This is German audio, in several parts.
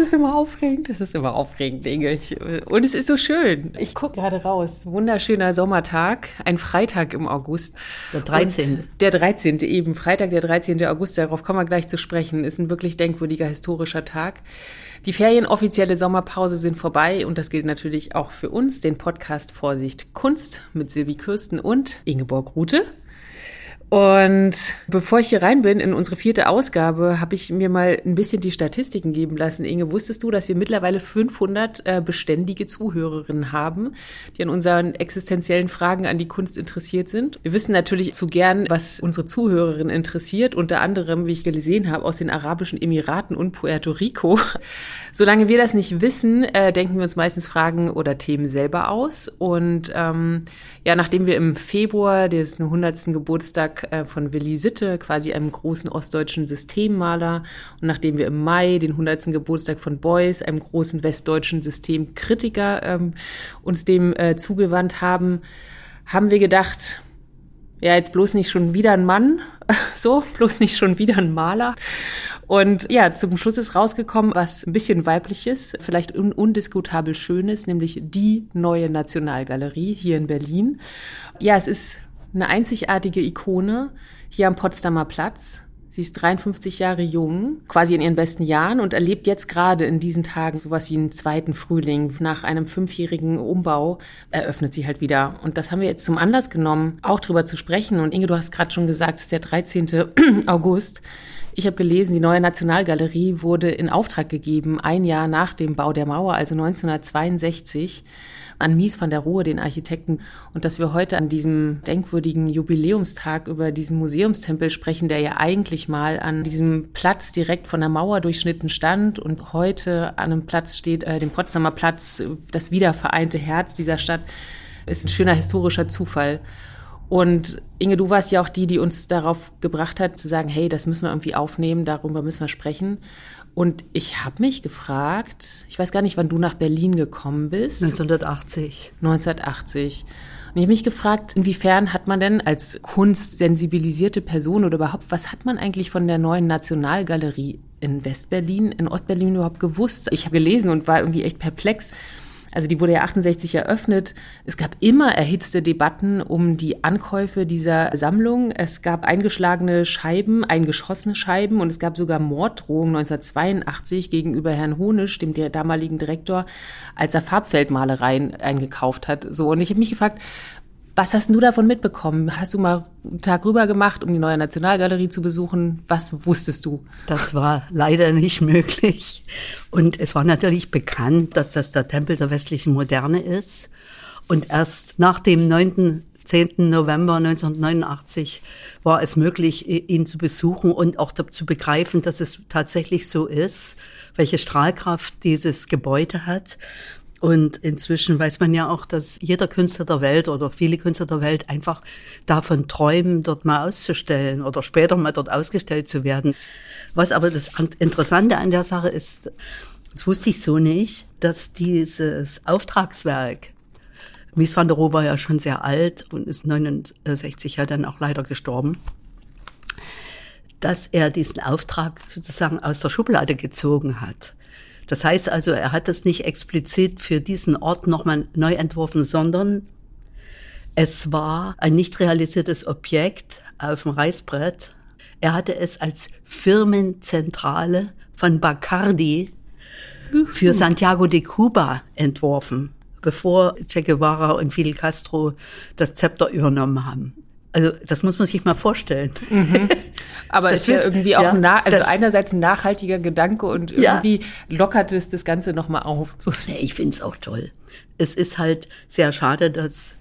es ist immer aufregend. Es ist immer aufregend, Inge. Ich, und es ist so schön. Ich gucke gerade raus. Wunderschöner Sommertag. Ein Freitag im August. Der 13. Und der 13. eben. Freitag, der 13. August. Darauf kommen wir gleich zu sprechen. Ist ein wirklich denkwürdiger historischer Tag. Die ferienoffizielle Sommerpause sind vorbei und das gilt natürlich auch für uns, den Podcast Vorsicht Kunst mit Silvi Kürsten und Ingeborg Rute. Und bevor ich hier rein bin in unsere vierte Ausgabe, habe ich mir mal ein bisschen die Statistiken geben lassen. Inge, wusstest du, dass wir mittlerweile 500 äh, beständige Zuhörerinnen haben, die an unseren existenziellen Fragen an die Kunst interessiert sind? Wir wissen natürlich zu gern, was unsere Zuhörerinnen interessiert, unter anderem, wie ich gesehen habe, aus den Arabischen Emiraten und Puerto Rico. Solange wir das nicht wissen, äh, denken wir uns meistens Fragen oder Themen selber aus. Und ähm, ja, nachdem wir im Februar den 100. Geburtstag äh, von Willi Sitte, quasi einem großen ostdeutschen Systemmaler, und nachdem wir im Mai den 100. Geburtstag von Beuys, einem großen westdeutschen Systemkritiker, ähm, uns dem äh, zugewandt haben, haben wir gedacht, ja, jetzt bloß nicht schon wieder ein Mann, so, bloß nicht schon wieder ein Maler. Und ja, zum Schluss ist rausgekommen, was ein bisschen weibliches, vielleicht un undiskutabel schönes, nämlich die neue Nationalgalerie hier in Berlin. Ja, es ist eine einzigartige Ikone hier am Potsdamer Platz. Sie ist 53 Jahre jung, quasi in ihren besten Jahren und erlebt jetzt gerade in diesen Tagen sowas wie einen zweiten Frühling. Nach einem fünfjährigen Umbau eröffnet sie halt wieder. Und das haben wir jetzt zum Anlass genommen, auch drüber zu sprechen. Und Inge, du hast gerade schon gesagt, es ist der 13. August. Ich habe gelesen, die neue Nationalgalerie wurde in Auftrag gegeben, ein Jahr nach dem Bau der Mauer, also 1962 an Mies van der Rohe, den Architekten, und dass wir heute an diesem denkwürdigen Jubiläumstag über diesen Museumstempel sprechen, der ja eigentlich mal an diesem Platz direkt von der Mauer durchschnitten stand und heute an einem Platz steht, äh, dem Potsdamer Platz, das wiedervereinte Herz dieser Stadt, ist ein schöner historischer Zufall. Und Inge, du warst ja auch die, die uns darauf gebracht hat, zu sagen, hey, das müssen wir irgendwie aufnehmen, darüber müssen wir sprechen. Und ich habe mich gefragt, ich weiß gar nicht, wann du nach Berlin gekommen bist. 1980. 1980. Und ich habe mich gefragt, inwiefern hat man denn als kunstsensibilisierte Person oder überhaupt, was hat man eigentlich von der neuen Nationalgalerie in Westberlin, in Ostberlin überhaupt gewusst? Ich habe gelesen und war irgendwie echt perplex also die wurde ja 68 eröffnet. Es gab immer erhitzte Debatten um die Ankäufe dieser Sammlung. Es gab eingeschlagene Scheiben, eingeschossene Scheiben und es gab sogar Morddrohungen 1982 gegenüber Herrn Honisch, dem damaligen Direktor, als er Farbfeldmalereien eingekauft hat. So und ich habe mich gefragt, was hast du davon mitbekommen? Hast du mal einen Tag rüber gemacht, um die neue Nationalgalerie zu besuchen? Was wusstest du? Das war leider nicht möglich. Und es war natürlich bekannt, dass das der Tempel der westlichen Moderne ist. Und erst nach dem 9. 10. November 1989 war es möglich, ihn zu besuchen und auch zu begreifen, dass es tatsächlich so ist, welche Strahlkraft dieses Gebäude hat. Und inzwischen weiß man ja auch, dass jeder Künstler der Welt oder viele Künstler der Welt einfach davon träumen, dort mal auszustellen oder später mal dort ausgestellt zu werden. Was aber das Interessante an der Sache ist, das wusste ich so nicht, dass dieses Auftragswerk, Mies van der Rohe war ja schon sehr alt und ist 69 ja dann auch leider gestorben, dass er diesen Auftrag sozusagen aus der Schublade gezogen hat. Das heißt also, er hat es nicht explizit für diesen Ort nochmal neu entworfen, sondern es war ein nicht realisiertes Objekt auf dem Reißbrett. Er hatte es als Firmenzentrale von Bacardi für Santiago de Cuba entworfen, bevor Che Guevara und Fidel Castro das Zepter übernommen haben. Also das muss man sich mal vorstellen. Mhm. Aber es ist ja irgendwie auch ja, ein, also das, einerseits ein nachhaltiger Gedanke und irgendwie ja. lockert es das Ganze nochmal auf. So ich finde es auch toll. Es ist halt sehr schade, dass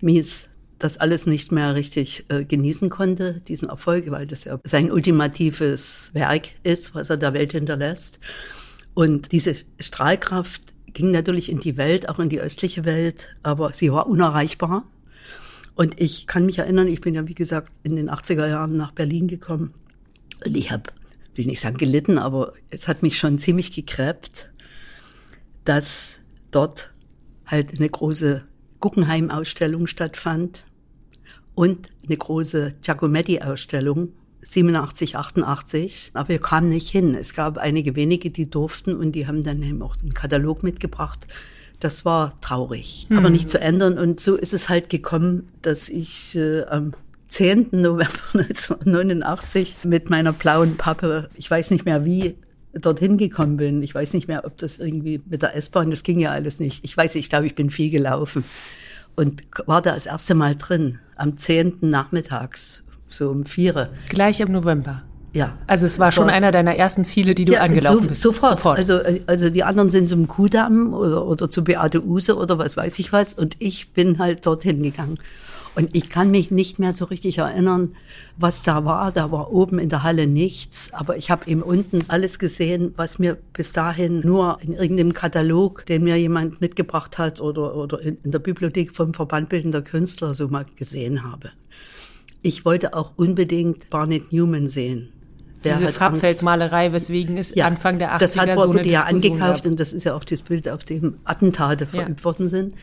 Mies das alles nicht mehr richtig äh, genießen konnte, diesen Erfolg, weil das ja sein ultimatives Werk ist, was er der Welt hinterlässt. Und diese Strahlkraft ging natürlich in die Welt, auch in die östliche Welt, aber sie war unerreichbar. Und ich kann mich erinnern, ich bin ja, wie gesagt, in den 80er Jahren nach Berlin gekommen. Und ich habe, will nicht sagen gelitten, aber es hat mich schon ziemlich gekräbt, dass dort halt eine große Guggenheim-Ausstellung stattfand und eine große Giacometti-Ausstellung 87, 88, aber wir kamen nicht hin. Es gab einige wenige, die durften und die haben dann eben auch einen Katalog mitgebracht. Das war traurig, mhm. aber nicht zu ändern. Und so ist es halt gekommen, dass ich äh, am 10. November 1989 mit meiner blauen Pappe, ich weiß nicht mehr wie, dorthin gekommen bin. Ich weiß nicht mehr, ob das irgendwie mit der S-Bahn, das ging ja alles nicht. Ich weiß, ich glaube, ich bin viel gelaufen und war da das erste Mal drin, am 10. nachmittags, so um vier. Gleich im November. Ja. Also es war schon einer deiner ersten Ziele, die du ja, angelaufen so, bist. Sofort. sofort. Also, also die anderen sind zum Kudamm oder, oder zu Beate Use oder was weiß ich was und ich bin halt dorthin gegangen. Und ich kann mich nicht mehr so richtig erinnern, was da war. Da war oben in der Halle nichts, aber ich habe eben unten alles gesehen, was mir bis dahin nur in irgendeinem Katalog, den mir jemand mitgebracht hat oder, oder in, in der Bibliothek vom Verband Bildender Künstler so mal gesehen habe. Ich wollte auch unbedingt Barnett Newman sehen. Der Diese Farbfeldmalerei, weswegen es ja, Anfang der 80er Das hat so wurde ja angekauft gab. und das ist ja auch das Bild, auf dem Attentate verübt ja. worden sind.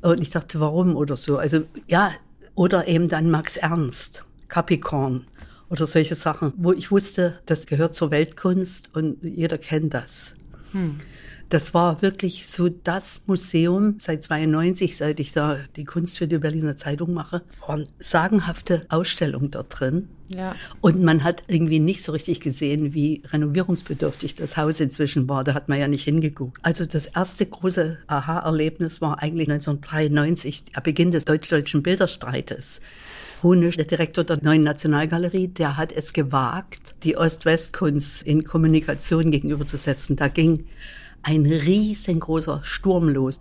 Und ich dachte, warum oder so. Also ja, oder eben dann Max Ernst, Capricorn oder solche Sachen, wo ich wusste, das gehört zur Weltkunst und jeder kennt das. Hm. Das war wirklich so das Museum seit 92, seit ich da die Kunst für die Berliner Zeitung mache, waren sagenhafte Ausstellungen dort drin. Ja. Und man hat irgendwie nicht so richtig gesehen, wie renovierungsbedürftig das Haus inzwischen war. Da hat man ja nicht hingeguckt. Also das erste große Aha-Erlebnis war eigentlich 1993, der Beginn des deutsch-deutschen Bilderstreites. Honisch, der Direktor der neuen Nationalgalerie, der hat es gewagt, die Ost-West-Kunst in Kommunikation gegenüberzusetzen. Da ging ein riesengroßer Sturm los.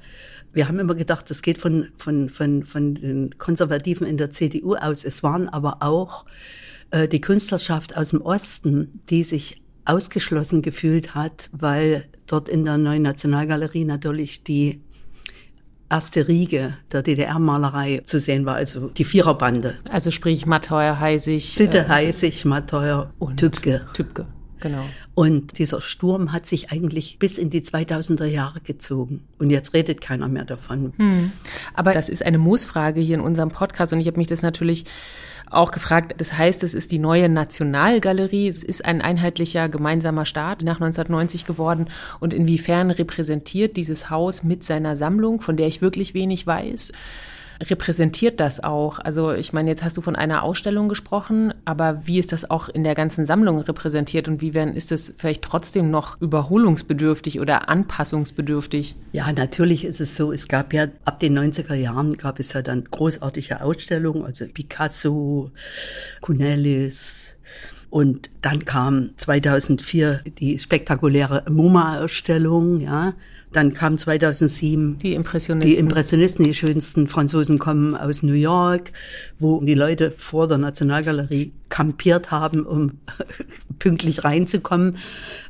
Wir haben immer gedacht, das geht von, von, von, von den Konservativen in der CDU aus. Es waren aber auch äh, die Künstlerschaft aus dem Osten, die sich ausgeschlossen gefühlt hat, weil dort in der neuen Nationalgalerie natürlich die erste Riege der DDR-Malerei zu sehen war, also die Viererbande. Also sprich Matteuer, Heisig. Sitte, äh, Heisig, Matteuer und Tübke. Tübke. Genau. Und dieser Sturm hat sich eigentlich bis in die 2000er Jahre gezogen. Und jetzt redet keiner mehr davon. Hm. Aber das ist eine Moosfrage hier in unserem Podcast. Und ich habe mich das natürlich auch gefragt. Das heißt, es ist die neue Nationalgalerie. Es ist ein einheitlicher gemeinsamer Staat nach 1990 geworden. Und inwiefern repräsentiert dieses Haus mit seiner Sammlung, von der ich wirklich wenig weiß, repräsentiert das auch? Also ich meine, jetzt hast du von einer Ausstellung gesprochen, aber wie ist das auch in der ganzen Sammlung repräsentiert und wie werden, ist es vielleicht trotzdem noch überholungsbedürftig oder anpassungsbedürftig? Ja, natürlich ist es so. Es gab ja ab den 90er Jahren gab es ja dann großartige Ausstellungen, also Picasso, Cunelis, und dann kam 2004 die spektakuläre MoMA-Ausstellung, ja. Dann kam 2007 die Impressionisten. Die Impressionisten, die schönsten Franzosen kommen aus New York, wo die Leute vor der Nationalgalerie kampiert haben, um pünktlich reinzukommen.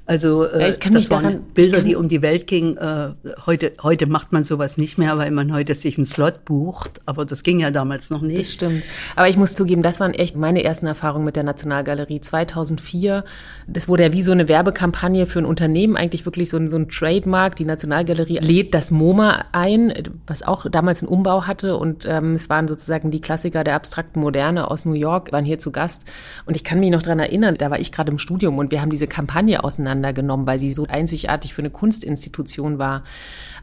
Also äh, ja, das waren Bilder, die um die Welt gingen. Äh, heute, heute macht man sowas nicht mehr, weil man heute sich einen Slot bucht. Aber das ging ja damals noch nicht. Das stimmt. Aber ich muss zugeben, das waren echt meine ersten Erfahrungen mit der Nationalgalerie 2004. Das wurde ja wie so eine Werbekampagne für ein Unternehmen, eigentlich wirklich so ein, so ein Trademark. Die Nationalgalerie lädt das MoMA ein, was auch damals einen Umbau hatte. Und ähm, es waren sozusagen die Klassiker der abstrakten Moderne aus New York, waren hier zu Gast. Und ich kann mich noch dran erinnern, da war ich gerade im Studium und wir haben diese Kampagne auseinandergenommen, weil sie so einzigartig für eine Kunstinstitution war.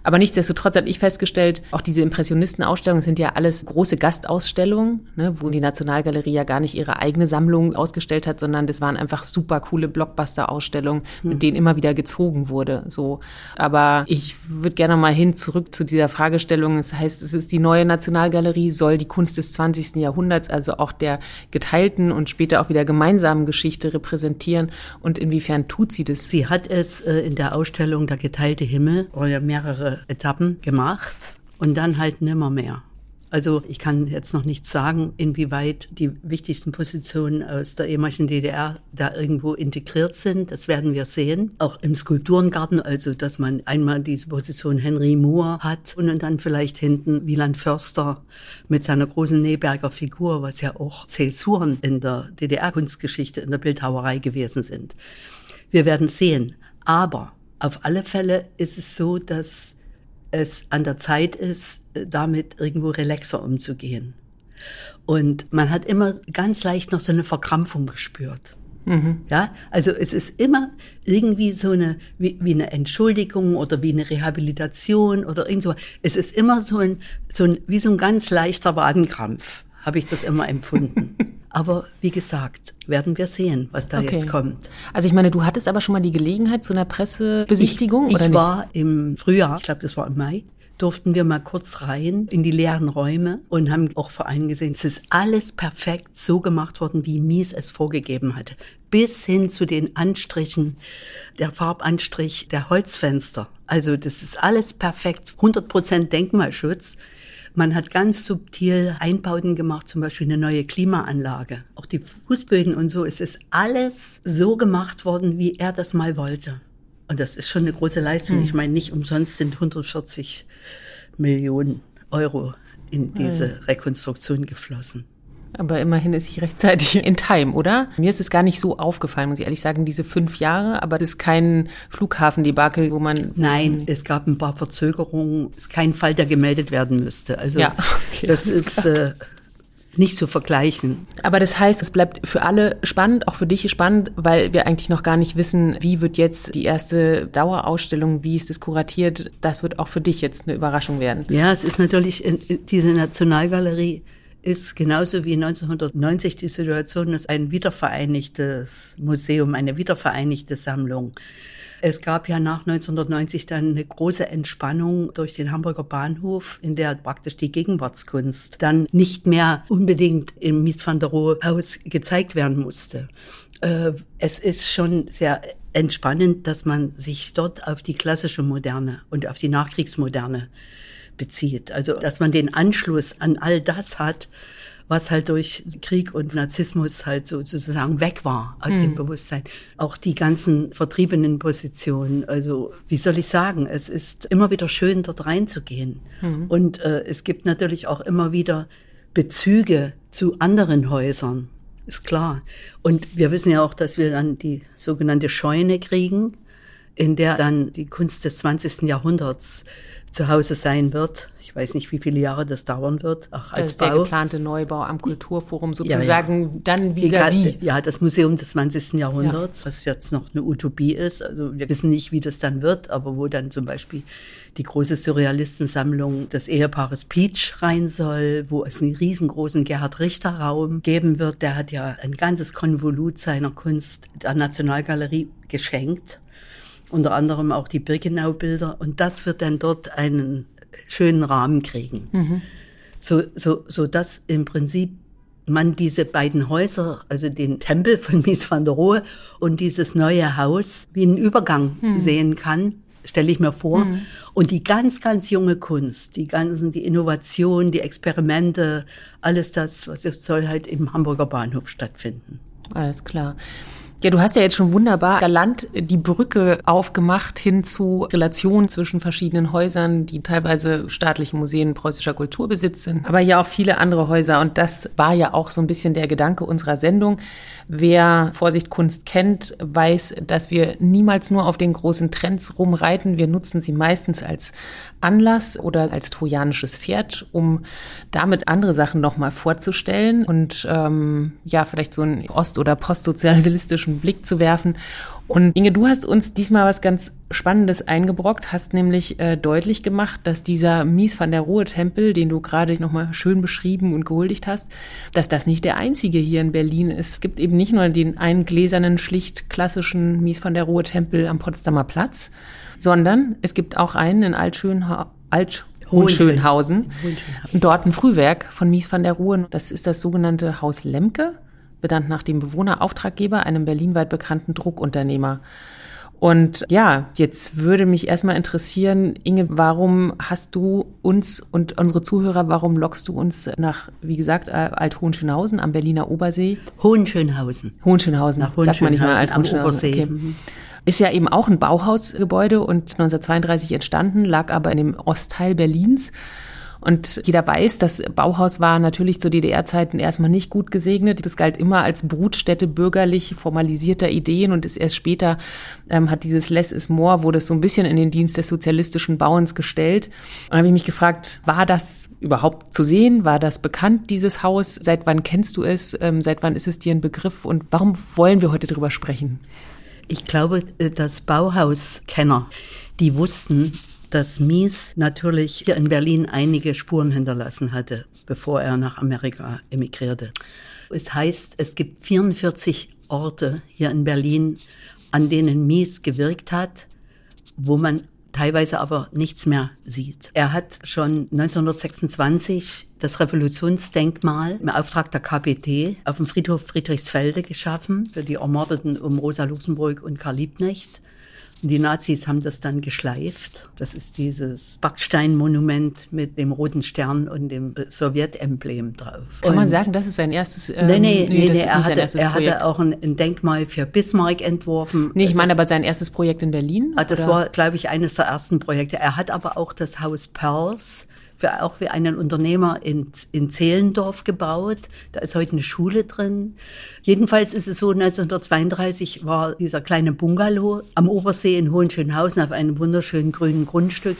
Aber nichtsdestotrotz habe ich festgestellt, auch diese Impressionistenausstellungen sind ja alles große Gastausstellungen, ne, wo die Nationalgalerie ja gar nicht ihre eigene Sammlung ausgestellt hat, sondern das waren einfach super coole Blockbuster-Ausstellungen, mit hm. denen immer wieder gezogen wurde. So, aber ich würde gerne mal hin zurück zu dieser Fragestellung. Das heißt, es ist die neue Nationalgalerie, soll die Kunst des 20. Jahrhunderts, also auch der geteilten und später auch wieder gemeinsamen Geschichte repräsentieren. Und inwiefern tut sie das? Sie hat es äh, in der Ausstellung Der geteilte Himmel, oder ja Etappen gemacht und dann halt nimmer mehr. Also ich kann jetzt noch nicht sagen, inwieweit die wichtigsten Positionen aus der ehemaligen DDR da irgendwo integriert sind. Das werden wir sehen. Auch im Skulpturengarten, also dass man einmal diese Position Henry Moore hat und dann vielleicht hinten Wieland Förster mit seiner großen Neberger Figur, was ja auch Zäsuren in der DDR-Kunstgeschichte, in der Bildhauerei gewesen sind. Wir werden sehen. Aber auf alle Fälle ist es so, dass es an der Zeit ist, damit irgendwo relaxer umzugehen. Und man hat immer ganz leicht noch so eine Verkrampfung gespürt. Mhm. Ja, also es ist immer irgendwie so eine, wie, wie eine Entschuldigung oder wie eine Rehabilitation oder irgend so. Es ist immer so ein, so ein, wie so ein ganz leichter Wadenkrampf, habe ich das immer empfunden. Aber wie gesagt, werden wir sehen, was da okay. jetzt kommt. Also ich meine, du hattest aber schon mal die Gelegenheit zu einer Pressebesichtigung, ich, oder ich nicht? war im Frühjahr, ich glaube, das war im Mai, durften wir mal kurz rein in die leeren Räume und haben auch vor allem gesehen, es ist alles perfekt so gemacht worden, wie Mies es vorgegeben hatte. Bis hin zu den Anstrichen, der Farbanstrich der Holzfenster. Also das ist alles perfekt, 100 Prozent Denkmalschutz. Man hat ganz subtil Einbauten gemacht, zum Beispiel eine neue Klimaanlage. Auch die Fußböden und so. Es ist alles so gemacht worden, wie er das mal wollte. Und das ist schon eine große Leistung. Mhm. Ich meine, nicht umsonst sind 140 Millionen Euro in diese Rekonstruktion geflossen. Aber immerhin ist sie rechtzeitig in Time, oder? Mir ist es gar nicht so aufgefallen, muss ich ehrlich sagen, diese fünf Jahre. Aber das ist kein Flughafendebakel, wo man. Nein, es gab ein paar Verzögerungen. Es ist kein Fall, der gemeldet werden müsste. Also ja, okay, das, das ist. Äh, nicht zu vergleichen. Aber das heißt, es bleibt für alle spannend, auch für dich spannend, weil wir eigentlich noch gar nicht wissen, wie wird jetzt die erste Dauerausstellung, wie ist das kuratiert. Das wird auch für dich jetzt eine Überraschung werden. Ja, es ist natürlich diese Nationalgalerie ist genauso wie 1990 die Situation, dass ein wiedervereinigtes Museum, eine wiedervereinigte Sammlung. Es gab ja nach 1990 dann eine große Entspannung durch den Hamburger Bahnhof, in der praktisch die Gegenwartskunst dann nicht mehr unbedingt im Mies van der Rohe Haus gezeigt werden musste. Äh, es ist schon sehr entspannend, dass man sich dort auf die klassische Moderne und auf die Nachkriegsmoderne bezieht. Also, dass man den Anschluss an all das hat, was halt durch Krieg und Narzissmus halt so sozusagen weg war aus mhm. dem Bewusstsein. Auch die ganzen vertriebenen Positionen. Also, wie soll ich sagen? Es ist immer wieder schön, dort reinzugehen. Mhm. Und äh, es gibt natürlich auch immer wieder Bezüge zu anderen Häusern. Ist klar. Und wir wissen ja auch, dass wir dann die sogenannte Scheune kriegen, in der dann die Kunst des 20. Jahrhunderts zu Hause sein wird. Ich weiß nicht, wie viele Jahre das dauern wird. Ach, als das ist Bau. der geplante Neubau am Kulturforum sozusagen ja, ja. dann vis-à-vis. Ja, das Museum des 20. Jahrhunderts, ja. was jetzt noch eine Utopie ist. Also wir wissen nicht, wie das dann wird, aber wo dann zum Beispiel die große Surrealistensammlung des Ehepaares Peach rein soll, wo es einen riesengroßen Gerhard Richter Raum geben wird. Der hat ja ein ganzes Konvolut seiner Kunst der Nationalgalerie geschenkt unter anderem auch die Birkenau-Bilder. Und das wird dann dort einen schönen Rahmen kriegen. Mhm. So, so, so dass im Prinzip man diese beiden Häuser, also den Tempel von Mies van der Rohe und dieses neue Haus, wie einen Übergang mhm. sehen kann, stelle ich mir vor. Mhm. Und die ganz, ganz junge Kunst, die ganzen, die Innovation, die Experimente, alles das, was soll halt im Hamburger Bahnhof stattfinden. Alles klar. Ja, du hast ja jetzt schon wunderbar galant die Brücke aufgemacht hin zu Relationen zwischen verschiedenen Häusern, die teilweise staatliche Museen preußischer Kulturbesitz sind, aber ja auch viele andere Häuser. Und das war ja auch so ein bisschen der Gedanke unserer Sendung. Wer Vorsicht Kunst kennt, weiß, dass wir niemals nur auf den großen Trends rumreiten. Wir nutzen sie meistens als Anlass oder als trojanisches Pferd, um damit andere Sachen nochmal vorzustellen und ähm, ja, vielleicht so einen ost- oder postsozialistischen Blick zu werfen. Und Inge, du hast uns diesmal was ganz Spannendes eingebrockt, hast nämlich äh, deutlich gemacht, dass dieser Mies van der Rohe Tempel, den du gerade nochmal schön beschrieben und gehuldigt hast, dass das nicht der einzige hier in Berlin ist. Es gibt eben nicht nur den einen gläsernen, schlicht klassischen Mies van der Rohe Tempel am Potsdamer Platz, sondern es gibt auch einen in Altschönha Alt Hohenschönhausen. Dort ein Frühwerk von Mies van der Rohe. Das ist das sogenannte Haus Lemke benannt nach dem Bewohner, Auftraggeber, einem berlinweit bekannten Druckunternehmer. Und ja, jetzt würde mich erstmal interessieren, Inge, warum hast du uns und unsere Zuhörer, warum lockst du uns nach, wie gesagt, Alt-Hohenschönhausen am Berliner Obersee? Hohenschönhausen. Hohenschönhausen. Nach Hohenschönhausen, Sagt man nicht mal Alt-Hohenschönhausen. Okay. Mhm. Ist ja eben auch ein Bauhausgebäude und 1932 entstanden, lag aber in dem Ostteil Berlins Und jeder weiß, das Bauhaus war natürlich zu DDR-Zeiten erstmal nicht gut gesegnet. Das galt immer als Brutstätte bürgerlich formalisierter Ideen und ist erst später ähm, hat dieses Less is More, wurde es so ein bisschen in den Dienst des sozialistischen Bauens gestellt. Und dann habe ich mich gefragt, war das überhaupt zu sehen? War das bekannt, dieses Haus? Seit wann kennst du es? Ähm, seit wann ist es dir ein Begriff? Und warum wollen wir heute darüber sprechen? Ich glaube, äh, dass Bauhauskenner, die wussten, dass Mies natürlich hier in Berlin einige Spuren hinterlassen hatte, bevor er nach Amerika emigrierte. Es heißt, es gibt 44 Orte hier in Berlin, an denen Mies gewirkt hat, wo man teilweise aber nichts mehr sieht. Er hat schon 1926 das Revolutionsdenkmal im Auftrag der KPT auf dem Friedhof Friedrichsfelde geschaffen für die Ermordeten um Rosa Luxemburg und Karl Liebknecht. Die Nazis haben das dann geschleift. Das ist dieses Backsteinmonument mit dem roten Stern und dem Sowjetemblem drauf. Kann und man sagen, das ist sein erstes ähm, Nee, nee, nee, nee er, hatte, er hatte auch ein, ein, Denkmal für Bismarck entworfen. Nee, ich meine das, aber sein erstes Projekt in Berlin? Ah, das oder? war, glaube ich, eines der ersten Projekte. Er hat aber auch das Haus Perls für, auch für einen Unternehmer in, in Zehlendorf gebaut. Da ist heute eine Schule drin. Jedenfalls ist es so, 1932 war dieser kleine Bungalow am Obersee in Hohenschönhausen auf einem wunderschönen grünen Grundstück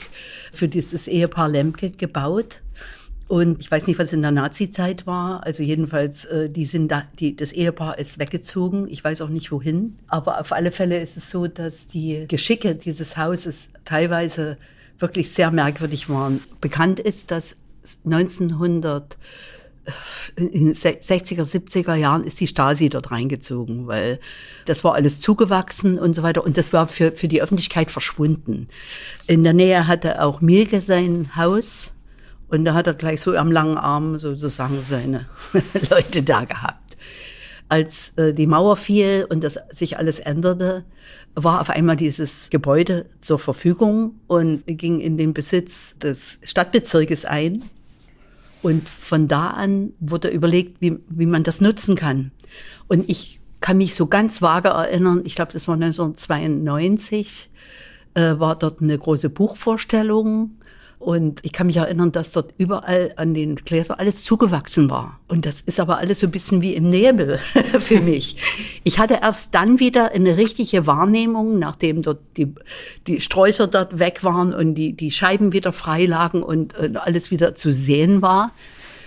für dieses Ehepaar Lemke gebaut. Und ich weiß nicht, was in der Nazi-Zeit war. Also jedenfalls, äh, die sind da, die, das Ehepaar ist weggezogen. Ich weiß auch nicht wohin. Aber auf alle Fälle ist es so, dass die Geschicke dieses Hauses teilweise wirklich sehr merkwürdig waren. Bekannt ist, dass 1900 äh, in 60er, 70er Jahren ist die Stasi dort reingezogen, weil das war alles zugewachsen und so weiter und das war für, für die Öffentlichkeit verschwunden. In der Nähe hatte auch Mielke sein Haus und da hat er gleich so am langen Arm sozusagen seine Leute da gehabt. Als äh, die Mauer fiel und das sich alles änderte, war auf einmal dieses Gebäude zur Verfügung und ging in den Besitz des Stadtbezirkes ein. Und von da an wurde überlegt, wie, wie man das nutzen kann. Und ich kann mich so ganz vage erinnern, ich glaube, das war 1992, äh, war dort eine große Buchvorstellung und ich kann mich erinnern, dass dort überall an den Gläsern alles zugewachsen war. Und das ist aber alles so ein bisschen wie im Nebel für mich. Ich hatte erst dann wieder eine richtige Wahrnehmung, nachdem dort die, die Sträußer dort weg waren und die, die Scheiben wieder frei lagen und, und alles wieder zu sehen war,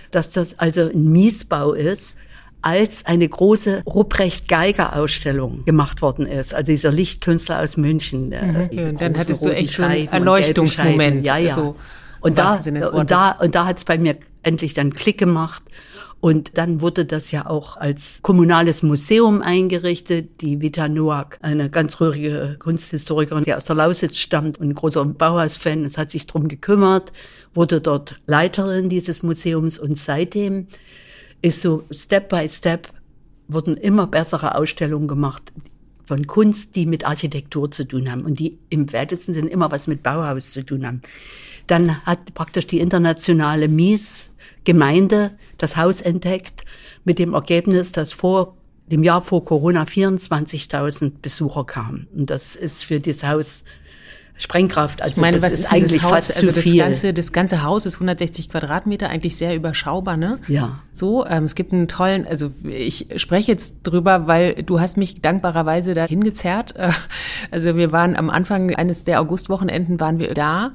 dass das also ein Miesbau ist als eine große Ruprecht-Geiger-Ausstellung gemacht worden ist. Also dieser Lichtkünstler aus München. Mhm. Ja, dann hattest du echt so einen Erleuchtungsmoment. Ja, ja. So und, da, und da, und da hat es bei mir endlich dann Klick gemacht. Und dann wurde das ja auch als kommunales Museum eingerichtet. Die Vita Noack, eine ganz rührige Kunsthistorikerin, die aus der Lausitz stammt und ein großer Bauhaus-Fan, es hat sich drum gekümmert, wurde dort Leiterin dieses Museums und seitdem ist so Step by Step wurden immer bessere Ausstellungen gemacht von Kunst, die mit Architektur zu tun haben und die im weitesten Sinne immer was mit Bauhaus zu tun haben. Dann hat praktisch die internationale Mies Gemeinde das Haus entdeckt mit dem Ergebnis, dass vor dem Jahr vor Corona 24.000 Besucher kamen. Und das ist für das Haus Sprengkraft. Also ich meine, das ist, eigentlich Haus, fast also zu viel. Das ganze, das ganze Haus ist 160 Quadratmeter, eigentlich sehr überschaubar, ne? Ja. So, ähm, es gibt einen tollen, also ich spreche jetzt drüber, weil du hast mich dankbarerweise da hingezerrt. Also wir waren am Anfang eines der Augustwochenenden waren wir da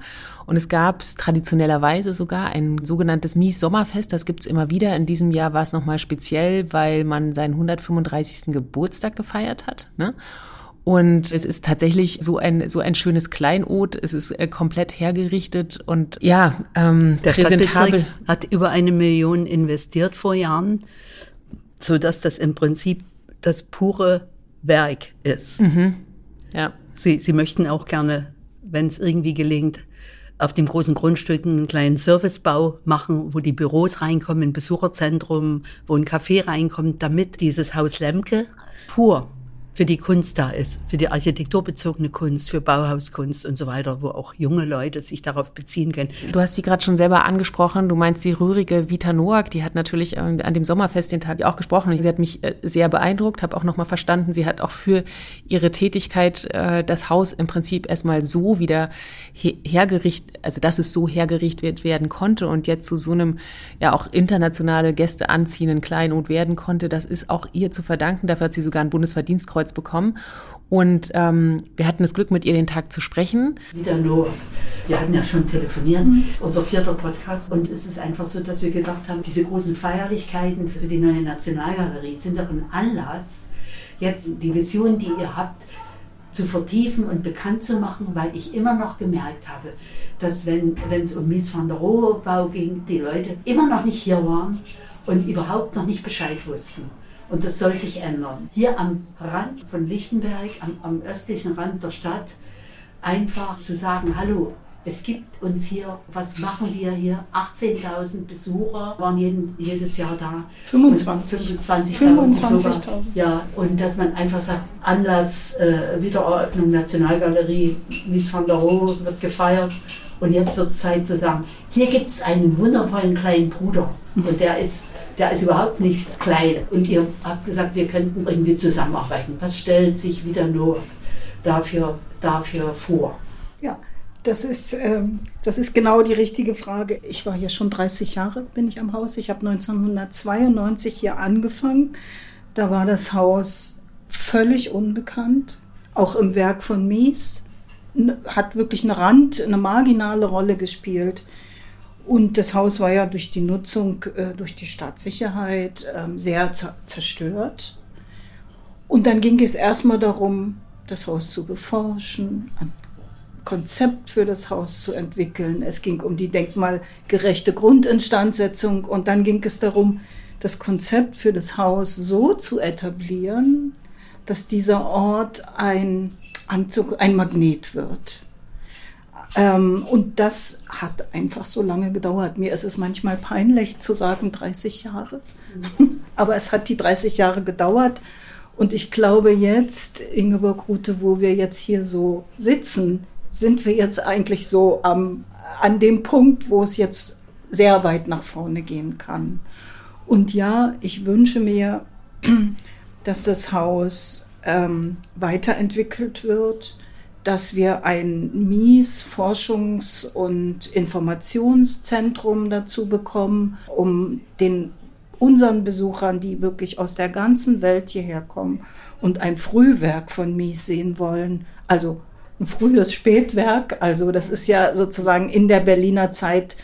und es gab traditionellerweise sogar ein sogenanntes Mies Sommerfest. Das gibt's immer wieder. In diesem Jahr war es nochmal speziell, weil man seinen 135. Geburtstag gefeiert hat. Ne? Und es ist tatsächlich so ein, so ein schönes Kleinod. Es ist äh, komplett hergerichtet und ja, ähm, Der präsentabel. hat über eine Million investiert vor Jahren, so dass das im Prinzip das pure Werk ist. Mhm. Ja. Sie, Sie möchten auch gerne, wenn es irgendwie gelingt, auf dem großen Grundstück einen kleinen Servicebau machen, wo die Büros reinkommen, ein Besucherzentrum, wo ein Café reinkommt, damit dieses Haus Lemke pur für die Kunst da ist, für die architekturbezogene Kunst, für Bauhauskunst und so weiter, wo auch junge Leute sich darauf beziehen können. Du hast sie gerade schon selber angesprochen. Du meinst die rührige Vita Noack, die hat natürlich ähm, an dem Sommerfest den Tag auch gesprochen. Sie hat mich äh, sehr beeindruckt, habe auch nochmal verstanden, sie hat auch für ihre Tätigkeit äh, das Haus im Prinzip erstmal so wieder hergerichtet, also dass es so hergerichtet werden konnte und jetzt zu so einem ja auch internationale Gäste anziehenden Kleinod werden konnte. Das ist auch ihr zu verdanken. Dafür hat sie sogar ein Bundesverdienstkreuz Hakenkreuz bekommen. Und ähm, wir hatten das Glück, mit ihr den Tag zu sprechen. Wieder nur. Wir hatten ja schon telefoniert, mhm. unser vierter Podcast. Und es ist einfach so, dass wir gedacht haben, diese großen Feierlichkeiten für die neue Nationalgalerie sind doch ein Anlass, jetzt die Vision, die ihr habt, zu vertiefen und bekannt zu machen, weil ich immer noch gemerkt habe, dass wenn es um Mies van der Rohe Bau ging, die Leute immer noch nicht hier waren und überhaupt noch nicht Bescheid wussten. Und das soll sich ändern. Hier am Rand von Lichtenberg, am, am östlichen Rand der Stadt, einfach zu sagen, hallo, es gibt uns hier, was machen wir hier? 18.000 Besucher waren jeden, jedes Jahr da. 25. 25.000. 25 ja, und dass man einfach sagt, Anlass, äh, Wiedereröffnung Nationalgalerie, Mies van der Rohe wird gefeiert. Und jetzt wird es Zeit zu sagen, hier gibt es einen wundervollen kleinen Bruder. Und der ist der ist überhaupt nicht klein. Und ihr habt gesagt, wir könnten irgendwie zusammenarbeiten. Was stellt sich wieder nur dafür, dafür vor? Ja, das ist, ähm, das ist genau die richtige Frage. Ich war hier schon 30 Jahre, bin ich am Haus. Ich habe 1992 hier angefangen. Da war das Haus völlig unbekannt, auch im Werk von Mies. Hat wirklich eine Rand, eine marginale Rolle gespielt. Und das Haus war ja durch die Nutzung, äh, durch die Staatssicherheit äh, sehr zerstört. Und dann ging es erstmal darum, das Haus zu beforschen, ein Konzept für das Haus zu entwickeln. Es ging um die denkmalgerechte Grundinstandsetzung und dann ging es darum, das Konzept für das Haus so zu etablieren, dass dieser Ort ein Anzug, ein Magnet wird. Ähm, und das hat einfach so lange gedauert. Mir ist es manchmal peinlich zu sagen 30 Jahre. Aber es hat die 30 Jahre gedauert. Und ich glaube jetzt, Ingeborg Rute, wo wir jetzt hier so sitzen, sind wir jetzt eigentlich so am, an dem Punkt, wo es jetzt sehr weit nach vorne gehen kann. Und ja, ich wünsche mir, dass das Haus ähm, weiterentwickelt wird, dass wir ein Mies Forschungs- und Informationszentrum dazu bekommen, um den unseren Besuchern, die wirklich aus der ganzen Welt hierher kommen und ein Frühwerk von Mies sehen wollen, also ein frühes Spätwerk, also das ist ja sozusagen in der Berliner Zeit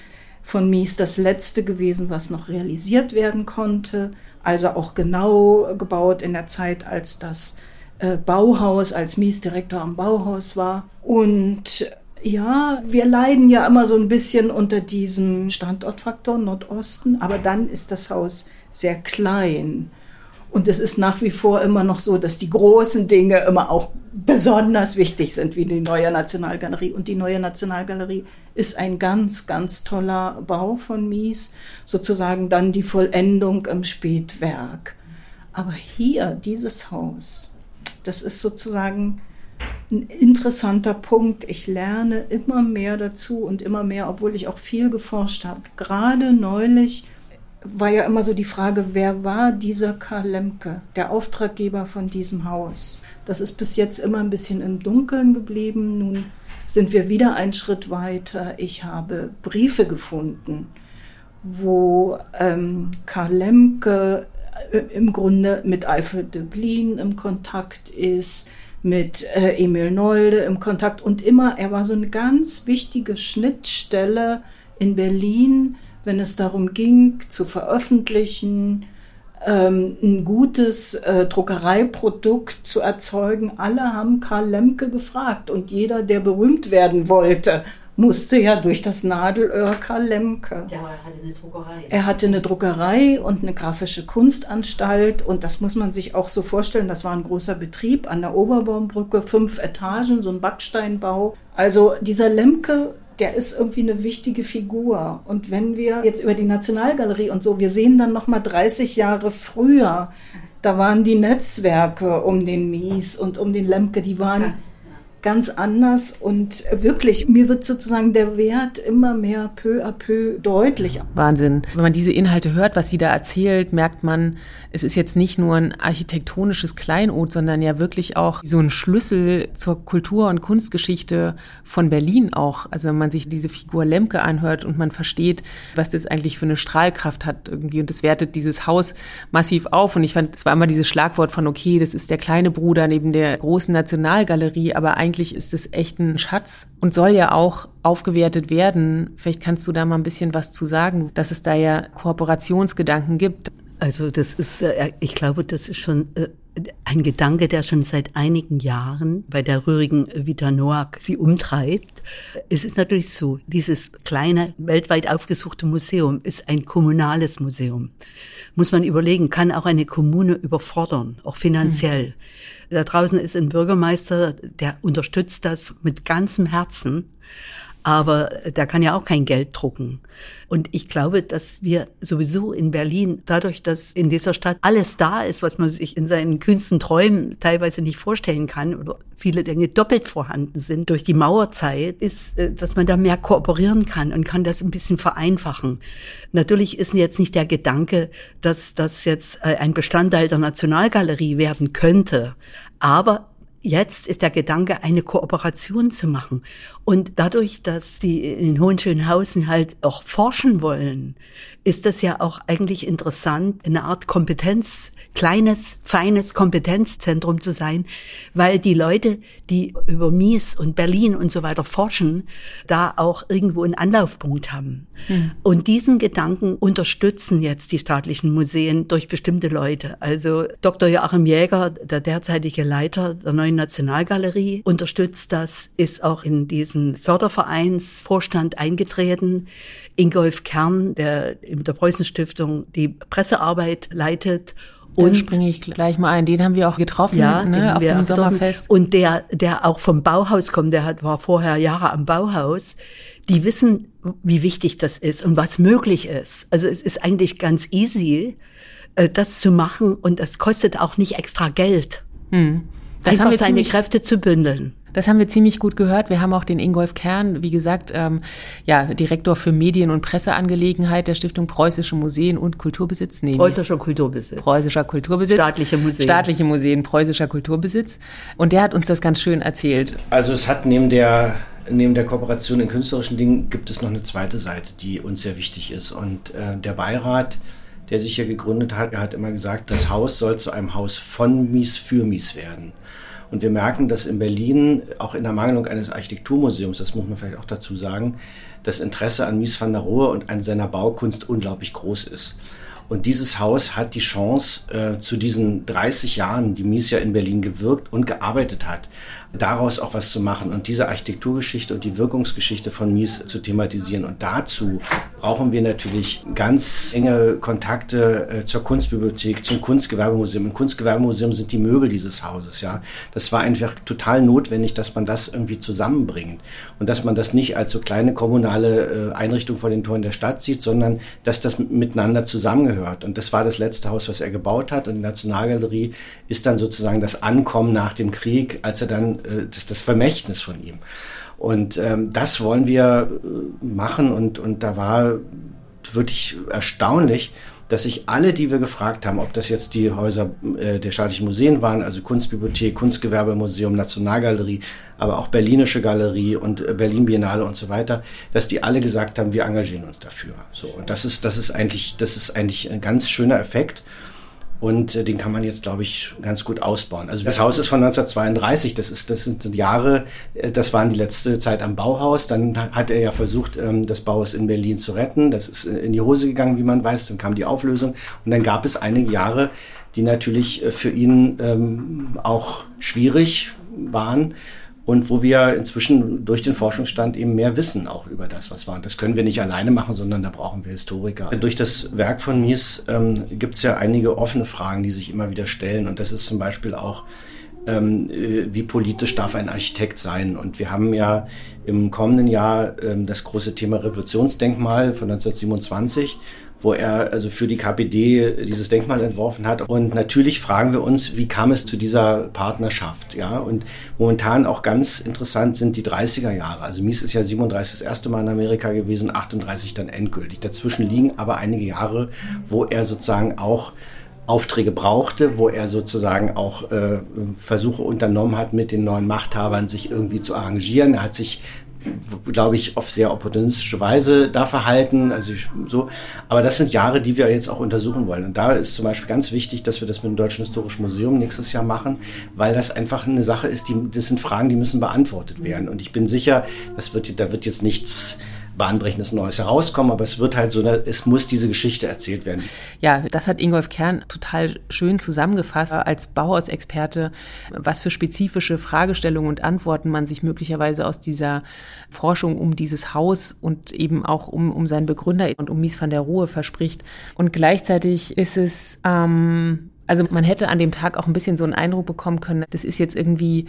von Mies das letzte gewesen, was noch realisiert werden konnte, also auch genau gebaut in der Zeit, als das äh, Bauhaus, als Mies-Direktor am Bauhaus war. Und ja, wir leiden ja immer so ein bisschen unter diesem Standortfaktor Nordosten, aber dann ist das Haus sehr klein. Und es ist nach wie vor immer noch so, dass die großen Dinge immer auch besonders wichtig sind, wie die neue Nationalgalerie. Und die neue Nationalgalerie ist ein ganz, ganz toller Bau von Mies, sozusagen dann die Vollendung im Spätwerk. Aber hier, dieses Haus, das ist sozusagen ein interessanter Punkt. Ich lerne immer mehr dazu und immer mehr, obwohl ich auch viel geforscht habe. Gerade neulich war ja immer so die Frage, wer war dieser Karl Lemke, der Auftraggeber von diesem Haus? Das ist bis jetzt immer ein bisschen im Dunkeln geblieben. Nun sind wir wieder einen Schritt weiter. Ich habe Briefe gefunden, wo ähm, Karl Lemke im Grunde mit Alfred Döblin im Kontakt ist, mit äh, Emil Nolde im Kontakt und immer, er war so eine ganz wichtige Schnittstelle in Berlin, wenn es darum ging, zu veröffentlichen, ähm, ein gutes äh, Druckereiprodukt zu erzeugen. Alle haben Karl Lemke gefragt und jeder, der berühmt werden wollte, musste ja durch das Nadelöhr Karl Lemke. Ja, er hatte eine Druckerei. Er hatte eine Druckerei und eine grafische Kunstanstalt und das muss man sich auch so vorstellen. Das war ein großer Betrieb an der Oberbaumbrücke, fünf Etagen, so ein Backsteinbau. Also dieser Lemke, der ist irgendwie eine wichtige Figur. Und wenn wir jetzt über die Nationalgalerie und so, wir sehen dann noch mal 30 Jahre früher da waren die Netzwerke um den Mies und um den Lemke, die waren ganz anders und wirklich, mir wird sozusagen der Wert immer mehr peu à peu deutlich. Wahnsinn. Wenn man diese Inhalte hört, was sie da erzählt, merkt man, es ist jetzt nicht nur ein architektonisches Kleinod, sondern ja wirklich auch so ein Schlüssel zur Kultur- und Kunstgeschichte von Berlin auch. Also wenn man sich diese Figur Lemke anhört und man versteht, was das eigentlich für eine Strahlkraft hat irgendwie und das wertet dieses Haus massiv auf. Und ich fand, es war immer dieses Schlagwort von, okay, das ist der kleine Bruder neben der großen Nationalgalerie, aber eigentlich eigentlich ist es echt ein Schatz und soll ja auch aufgewertet werden. Vielleicht kannst du da mal ein bisschen was zu sagen, dass es da ja Kooperationsgedanken gibt. Also das ist, äh, ich glaube, das ist schon äh, ein Gedanke, der schon seit einigen Jahren bei der rührigen Vita Noack sie umtreibt. Es ist natürlich so, dieses kleine, weltweit aufgesuchte Museum ist ein kommunales Museum. Muss man überlegen, kann auch eine Kommune überfordern, auch finanziell. Mhm. Da draußen ist ein Bürgermeister, der unterstützt das mit ganzem Herzen. Aber der kann ja auch kein Geld drucken. Und ich glaube, dass wir sowieso in Berlin, dadurch, dass in dieser Stadt alles da ist, was man sich in seinen kühnsten Träumen teilweise nicht vorstellen kann oder viele Dinge doppelt vorhanden sind durch die Mauerzeit, ist, äh, dass man da mehr kooperieren kann und kann das ein bisschen vereinfachen. Natürlich ist jetzt nicht der Gedanke, dass das jetzt äh, ein Bestandteil der Nationalgalerie werden könnte. Aber Jetzt ist der Gedanke, eine Kooperation zu machen. Und dadurch, dass die in Hohenschönhausen halt auch forschen wollen, ist das ja auch eigentlich interessant, eine Art Kompetenz, kleines, feines Kompetenzzentrum zu sein, weil die Leute, die über Mies und Berlin und so weiter forschen, da auch irgendwo einen Anlaufpunkt haben. Mhm. Und diesen Gedanken unterstützen jetzt die staatlichen Museen durch bestimmte Leute. Also Dr. Joachim Jäger, der derzeitige Leiter der neuen Nationalgalerie, unterstützt das, ist auch in diesen Fördervereinsvorstand eingetreten. Ingolf Kern, der in der Preußenstiftung die Pressearbeit leitet und springe ich gleich mal ein. Den haben wir auch getroffen ja, ne, auf dem Sommerfest. Und der, der auch vom Bauhaus kommt, der hat, war vorher Jahre am Bauhaus. Die wissen, wie wichtig das ist und was möglich ist. Also es ist eigentlich ganz easy, äh, das zu machen und das kostet auch nicht extra Geld. Hm. Das Einfach seine Kräfte zu bündeln. Das haben wir ziemlich gut gehört. Wir haben auch den Ingolf Kern, wie gesagt, ähm, ja, Direktor für Medien- und Presseangelegenheit der Stiftung Preußische Museen und Kulturbesitz. Nee, Preußischer Kulturbesitz. Preußischer Kulturbesitz. Staatliche Museen. Staatliche Museen, preußischer Kulturbesitz. Und der hat uns das ganz schön erzählt. Also es hat neben der neben der Kooperation in künstlerischen Dingen gibt es noch eine zweite Seite, die uns sehr wichtig ist. Und äh, der Beirat, der sich hier gegründet hat, er hat immer gesagt, das Haus soll zu einem Haus von Mies für Mies werden. Und wir merken, dass in Berlin, auch in der Mangelung eines Architekturmuseums, das muss man vielleicht auch dazu sagen, das Interesse an Mies van der Rohe und an seiner Baukunst unglaublich groß ist. Und dieses Haus hat die Chance, äh, zu diesen 30 Jahren, die Mies ja in Berlin gewirkt und gearbeitet hat, daraus auch was zu machen und diese Architekturgeschichte und die Wirkungsgeschichte von Mies zu thematisieren. Und dazu brauchen wir natürlich ganz enge Kontakte äh, zur Kunstbibliothek, zum Kunstgewerbemuseum. Im Kunstgewerbemuseum sind die Möbel dieses Hauses, ja. Das war einfach total notwendig, dass man das irgendwie zusammenbringt und dass man das nicht als so kleine kommunale äh, Einrichtung vor den Toren der Stadt sieht, sondern dass das miteinander zusammengehört. Und das war das letzte Haus, was er gebaut hat. Und die Nationalgalerie ist dann sozusagen das Ankommen nach dem Krieg, als er dann äh, das, das Vermächtnis von ihm. Und ähm, das wollen wir äh, machen und, und da war wirklich erstaunlich, dass sich alle, die wir gefragt haben, ob das jetzt die Häuser äh, der staatlichen Museen waren, also Kunstbibliothek, Kunstgewerbemuseum, Nationalgalerie, aber auch Berlinische Galerie und äh, Berlin Biennale und so weiter, dass die alle gesagt haben, wir engagieren uns dafür. So und das ist das ist eigentlich das ist eigentlich ein ganz schöner Effekt und äh, den kann man jetzt, glaube ich, ganz gut ausbauen. Also das Haus ist von 1932, das, ist, das sind Jahre, äh, das waren die letzte Zeit am Bauhaus. Dann hat er ja versucht, ähm, das Bauhaus in Berlin zu retten. Das ist in die Hose gegangen, wie man weiß. Dann kam die Auflösung. Und dann gab es einige Jahre, die natürlich äh, für ihn ähm, auch schwierig waren und wo wir inzwischen durch den Forschungsstand eben mehr wissen auch über das, was war. Und das können wir nicht alleine machen, sondern da brauchen wir Historiker. Durch das Werk von Mies ähm, gibt es ja einige offene Fragen, die sich immer wieder stellen. Und das ist zum Beispiel auch, ähm, äh, wie politisch darf ein Architekt sein. Und wir haben ja im kommenden Jahr ähm, das große Thema Revolutionsdenkmal von 1927 wo er also für die KPD dieses Denkmal entworfen hat. Und natürlich fragen wir uns, wie kam es zu dieser Partnerschaft? Ja, und momentan auch ganz interessant sind die 30er Jahre. Also Mies ist ja 37 das erste Mal in Amerika gewesen, 38 dann endgültig. Dazwischen liegen aber einige Jahre, wo er sozusagen auch Aufträge brauchte, wo er sozusagen auch äh, Versuche unternommen hat, mit den neuen Machthabern sich irgendwie zu arrangieren. Er hat sich glaube ich, auf sehr opportunistische Weise da verhalten. Also ich, so. Aber das sind Jahre, die wir jetzt auch untersuchen wollen. Und da ist zum Beispiel ganz wichtig, dass wir das mit dem Deutschen Historischen Museum nächstes Jahr machen, weil das einfach eine Sache ist, die, das sind Fragen, die müssen beantwortet werden. Und ich bin sicher, das wird, da wird jetzt nichts bahnbrechendes Neues herauskommen, aber es wird halt so, es muss diese Geschichte erzählt werden. Ja, das hat Ingolf Kern total schön zusammengefasst als Bauhausexperte, was für spezifische Fragestellungen und Antworten man sich möglicherweise aus dieser Forschung um dieses Haus und eben auch um, um seinen Begründer und um Mies van der Rohe verspricht. Und gleichzeitig ist es, ähm, also man hätte an dem Tag auch ein bisschen so einen Eindruck bekommen können, das ist jetzt irgendwie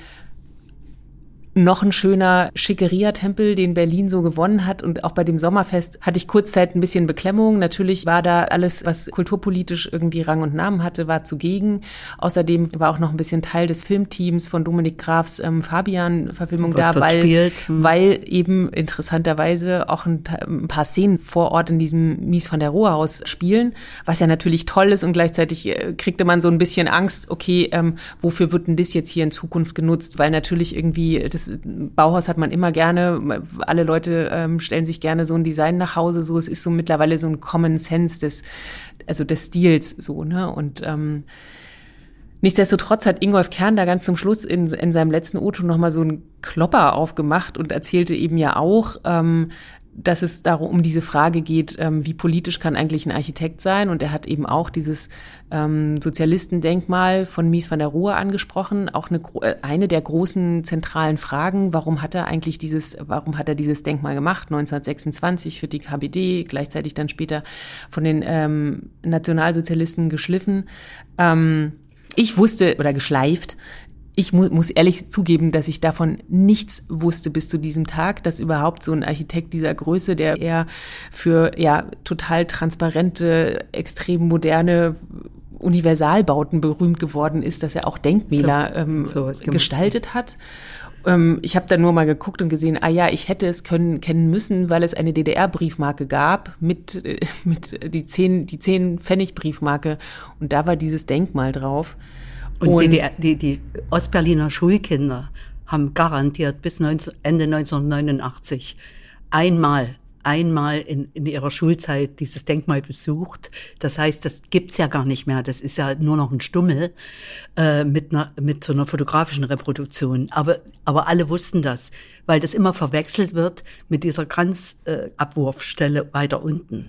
noch ein schöner Schickeria-Tempel, den Berlin so gewonnen hat. Und auch bei dem Sommerfest hatte ich kurzzeit ein bisschen Beklemmung. Natürlich war da alles, was kulturpolitisch irgendwie Rang und Namen hatte, war zugegen. Außerdem war auch noch ein bisschen Teil des Filmteams von Dominik Grafs ähm, Fabian-Verfilmung da, weil, hm. weil eben interessanterweise auch ein, ein, paar Szenen vor Ort in diesem Mies von der Rohe Haus spielen, was ja natürlich toll ist und gleichzeitig äh, kriegte man so ein bisschen Angst, okay, ähm, wofür wird denn das jetzt hier in Zukunft genutzt? Weil natürlich irgendwie das das Bauhaus hat man immer gerne, alle Leute ähm, stellen sich gerne so ein Design nach Hause, so es ist so mittlerweile so ein Common Sense des, also des Stils so, ne? Und ähm, Nichtsdestotrotz hat Ingolf Kern da ganz zum Schluss in, in seinem letzten O-Ton nochmal so einen Klopper aufgemacht und erzählte eben ja auch, ähm, dass es darum um diese Frage geht, ähm, wie politisch kann eigentlich ein Architekt sein? Und er hat eben auch dieses ähm, Sozialistendenkmal von Mies van der Rohe angesprochen, auch eine, äh, eine der großen zentralen Fragen. Warum hat er eigentlich dieses, warum hat er dieses Denkmal gemacht? 1926 für die KBD, gleichzeitig dann später von den ähm, Nationalsozialisten geschliffen. Ähm, ich wusste oder geschleift, ich mu muss ehrlich zugeben, dass ich davon nichts wusste bis zu diesem Tag, dass überhaupt so ein Architekt dieser Größe, der eher für ja total transparente, extrem moderne Universalbauten berühmt geworden ist, dass er auch Denkmäler so, ähm, so gestaltet hat. Ähm, ich habe da nur mal geguckt und gesehen, ah ja, ich hätte es können kennen müssen, weil es eine DDR-Briefmarke gab mit äh, mit die zehn die zehn Pfennig Briefmarke und da war dieses Denkmal drauf. Und, und die, die, die Ostberliner Schulkinder haben garantiert bis 19, Ende 1989 einmal einmal in, in ihrer Schulzeit dieses Denkmal besucht. Das heißt, das gibt's ja gar nicht mehr. Das ist ja nur noch ein Stummel äh, mit, einer, mit so einer fotografischen Reproduktion. Aber, aber alle wussten das, weil das immer verwechselt wird mit dieser Kranzabwurfstelle äh, weiter unten.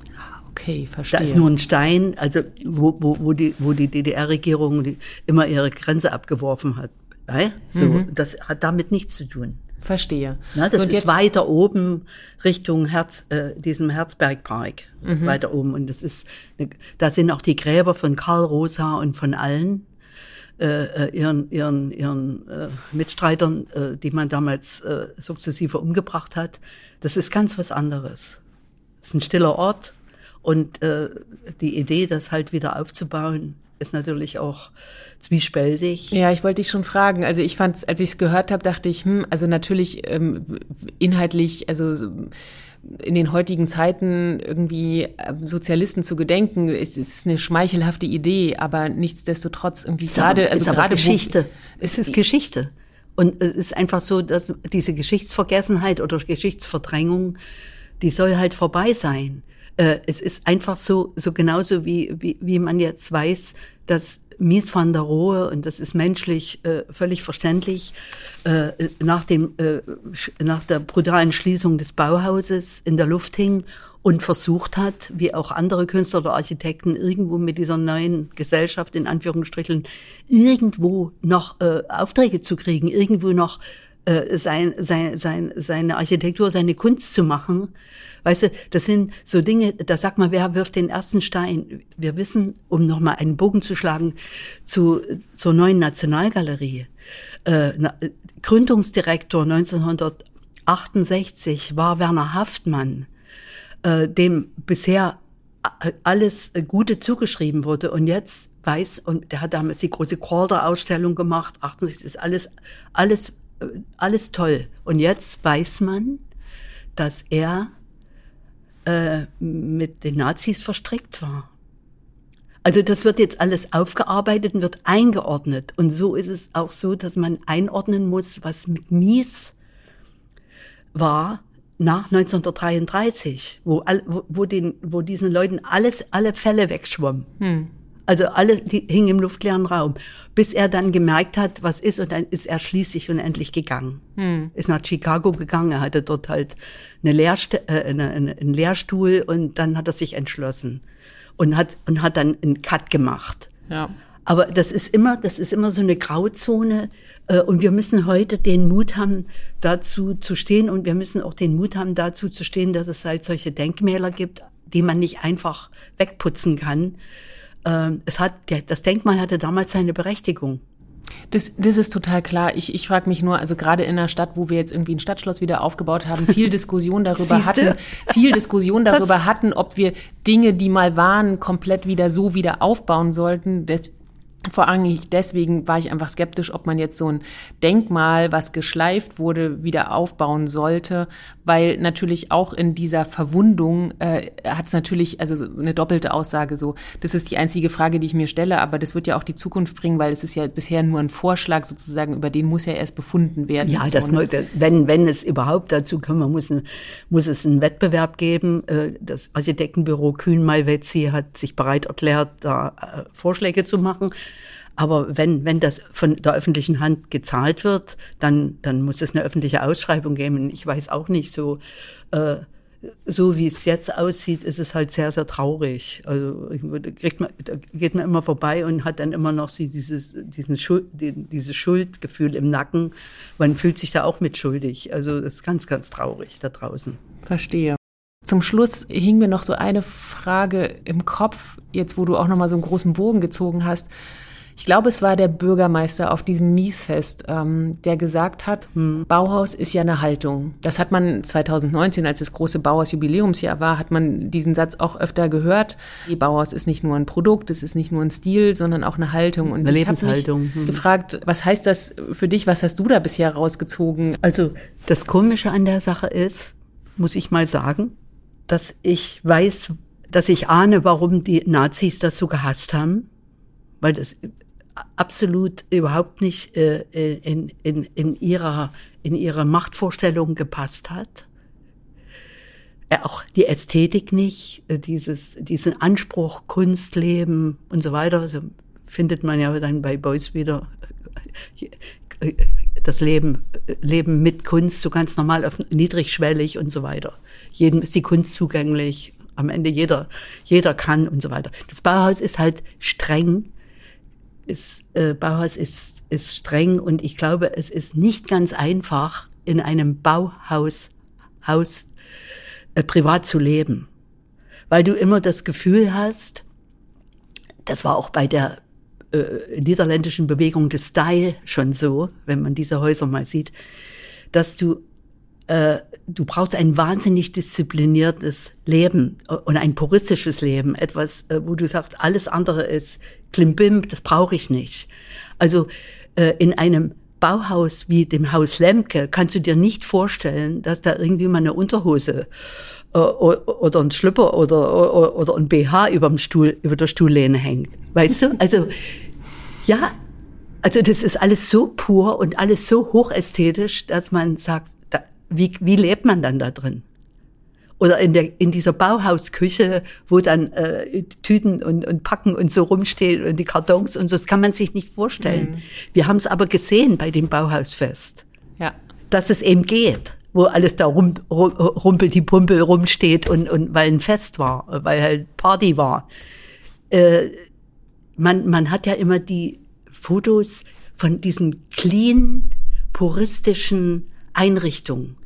Okay, verstehe. Da ist nur ein Stein, also wo, wo, wo die, wo die DDR-Regierung immer ihre Grenze abgeworfen hat. Ja? So, mhm. das hat damit nichts zu tun. Verstehe. Na, das so, ist weiter oben Richtung Herz, äh, diesem Herzbergpark, mhm. weiter oben. Und das ist, eine, da sind auch die Gräber von Karl Rosa und von allen äh, äh ihren, ihren, ihren äh, Mitstreitern, äh, die man damals äh, sukzessive umgebracht hat. Das ist ganz was anderes. Es ist ein stiller Ort, und äh, die Idee, das halt wieder aufzubauen, ist natürlich auch zwiespältig. Ja, ich wollte dich schon fragen. Also ich fand, als ich es gehört habe, dachte ich, hm, also natürlich ähm, inhaltlich, also in den heutigen Zeiten irgendwie ähm, Sozialisten zu gedenken, ist, ist eine schmeichelhafte Idee, aber nichtsdestotrotz irgendwie gerade, also ist gerade Geschichte. es ist Geschichte. Und es ist einfach so, dass diese Geschichtsvergessenheit oder Geschichtsverdrängung, die soll halt vorbei sein. Äh, es ist einfach so, so genauso wie, wie, wie man jetzt weiß, dass Mies van der Rohe, und das ist menschlich äh, völlig verständlich, äh, nach, dem, äh, nach der brutalen Schließung des Bauhauses in der Luft hing und versucht hat, wie auch andere Künstler oder Architekten, irgendwo mit dieser neuen Gesellschaft in Anführungsstrichen irgendwo noch äh, Aufträge zu kriegen, irgendwo noch äh, sein, sein, sein, seine Architektur, seine Kunst zu machen. Weißt du, das sind so Dinge, da sagt man, wer wirft den ersten Stein? Wir wissen, um nochmal einen Bogen zu schlagen, zu, zur neuen Nationalgalerie. Äh, Gründungsdirektor 1968 war Werner Haftmann, äh, dem bisher alles Gute zugeschrieben wurde. Und jetzt weiß, und der hat damals die große Calder-Ausstellung gemacht, 68 ist alles, alles, alles toll. Und jetzt weiß man, dass er äh, mit den Nazis verstrickt war. Also das wird jetzt alles aufgearbeitet und wird eingeordnet. Und so ist es auch so, dass man einordnen muss, was mit Mies war nach 1933, wo, wo, wo, den, wo diesen Leuten alles, alle Fälle wegschwommen. Hm. Also alle hingen im luftleeren Raum, bis er dann gemerkt hat, was ist, und dann ist er schließlich und endlich gegangen. Hm. Ist nach Chicago gegangen, er hatte dort halt eine Lehrst äh, eine, eine, einen Lehrstuhl und dann hat er sich entschlossen und hat und hat dann einen Cut gemacht. Ja. Aber das ist immer, das ist immer so eine Grauzone. Äh, und wir müssen heute den Mut haben, dazu zu stehen. Und wir müssen auch den Mut haben, dazu zu stehen, dass es halt solche Denkmäler gibt, die man nicht einfach wegputzen kann. Ähm, es hat, das Denkmal hatte damals seine Berechtigung. Das, das ist total klar. Ich, ich frage mich nur, also gerade in einer Stadt, wo wir jetzt irgendwie ein Stadtschloss wieder aufgebaut haben, viel Diskussion darüber hatten, viel Diskussion darüber hatten, ob wir Dinge, die mal waren, komplett wieder so wieder aufbauen sollten. Das, vor allem deswegen war ich einfach skeptisch, ob man jetzt so ein Denkmal, was geschleift wurde, wieder aufbauen sollte, weil natürlich auch in dieser Verwundung äh, hat es natürlich also eine doppelte Aussage so. Das ist die einzige Frage, die ich mir stelle, aber das wird ja auch die Zukunft bringen, weil es ist ja bisher nur ein Vorschlag sozusagen, über den muss ja erst befunden werden. Ja, das, so, ne? wenn wenn es überhaupt dazu kommen muss, muss es einen Wettbewerb geben. Äh, das Architektenbüro Kühn-Malvezzi hat sich bereit erklärt, da äh, Vorschläge zu machen. Aber wenn, wenn das von der öffentlichen Hand gezahlt wird, dann, dann muss es eine öffentliche Ausschreibung geben. Ich weiß auch nicht so, äh, so wie es jetzt aussieht, ist es halt sehr, sehr traurig. Also kriegt man, geht man immer vorbei und hat dann immer noch dieses, diesen Schuld, dieses Schuldgefühl im Nacken. Man fühlt sich da auch mit schuldig. Also das ist ganz, ganz traurig da draußen. Verstehe. Zum Schluss hing mir noch so eine Frage im Kopf, jetzt wo du auch noch mal so einen großen Bogen gezogen hast ich glaube, es war der Bürgermeister auf diesem Miesfest, ähm, der gesagt hat, hm, Bauhaus ist ja eine Haltung. Das hat man 2019, als das große Bauhaus-Jubiläumsjahr war, hat man diesen Satz auch öfter gehört. Die Bauhaus ist nicht nur ein Produkt, es ist nicht nur ein Stil, sondern auch eine Haltung. Und eine ich Lebenshaltung. Mich hm. gefragt, was heißt das für dich? Was hast du da bisher rausgezogen? Also das Komische an der Sache ist, muss ich mal sagen, dass ich weiß, dass ich ahne, warum die Nazis das so gehasst haben weil das absolut überhaupt nicht äh, in, in, in, ihrer, in ihrer Machtvorstellung gepasst hat. Äh, auch die Ästhetik nicht, äh, dieses, diesen Anspruch, Kunstleben und so weiter, also findet man ja dann bei Beuys wieder äh, das Leben, Leben mit Kunst, so ganz normal, niedrigschwellig und so weiter. Jedem ist die Kunst zugänglich, am Ende jeder, jeder kann und so weiter. Das Bauhaus ist halt streng, ist, äh, Bauhaus ist, ist streng und ich glaube, es ist nicht ganz einfach, in einem Bauhaus Haus, äh, privat zu leben. Weil du immer das Gefühl hast, das war auch bei der äh, niederländischen Bewegung des Style schon so, wenn man diese Häuser mal sieht, dass du äh, du brauchst ein wahnsinnig diszipliniertes Leben und ein puristisches Leben, etwas, äh, wo du sagst, alles andere ist Klimbim, das brauche ich nicht. Also äh, in einem Bauhaus wie dem Haus Lemke kannst du dir nicht vorstellen, dass da irgendwie mal eine Unterhose äh, oder ein Schlüpper oder, oder, oder ein BH über dem Stuhl, über der Stuhllehne hängt. Weißt du? Also, ja, also das ist alles so pur und alles so hochästhetisch, dass man sagt, da, wie, wie lebt man dann da drin? Oder in, der, in dieser Bauhausküche, wo dann äh, Tüten und, und Packen und so rumstehen und die Kartons und so, das kann man sich nicht vorstellen. Mhm. Wir haben es aber gesehen bei dem Bauhausfest, ja. dass es eben geht wo alles da rum, rumpel die Pumpel rumsteht und, und weil ein Fest war, weil halt Party war. Äh, man, man hat ja immer die Fotos von diesen clean puristischen Einrichtung.